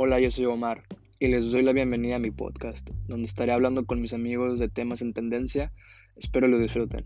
Hola, yo soy Omar y les doy la bienvenida a mi podcast, donde estaré hablando con mis amigos de temas en tendencia. Espero lo disfruten.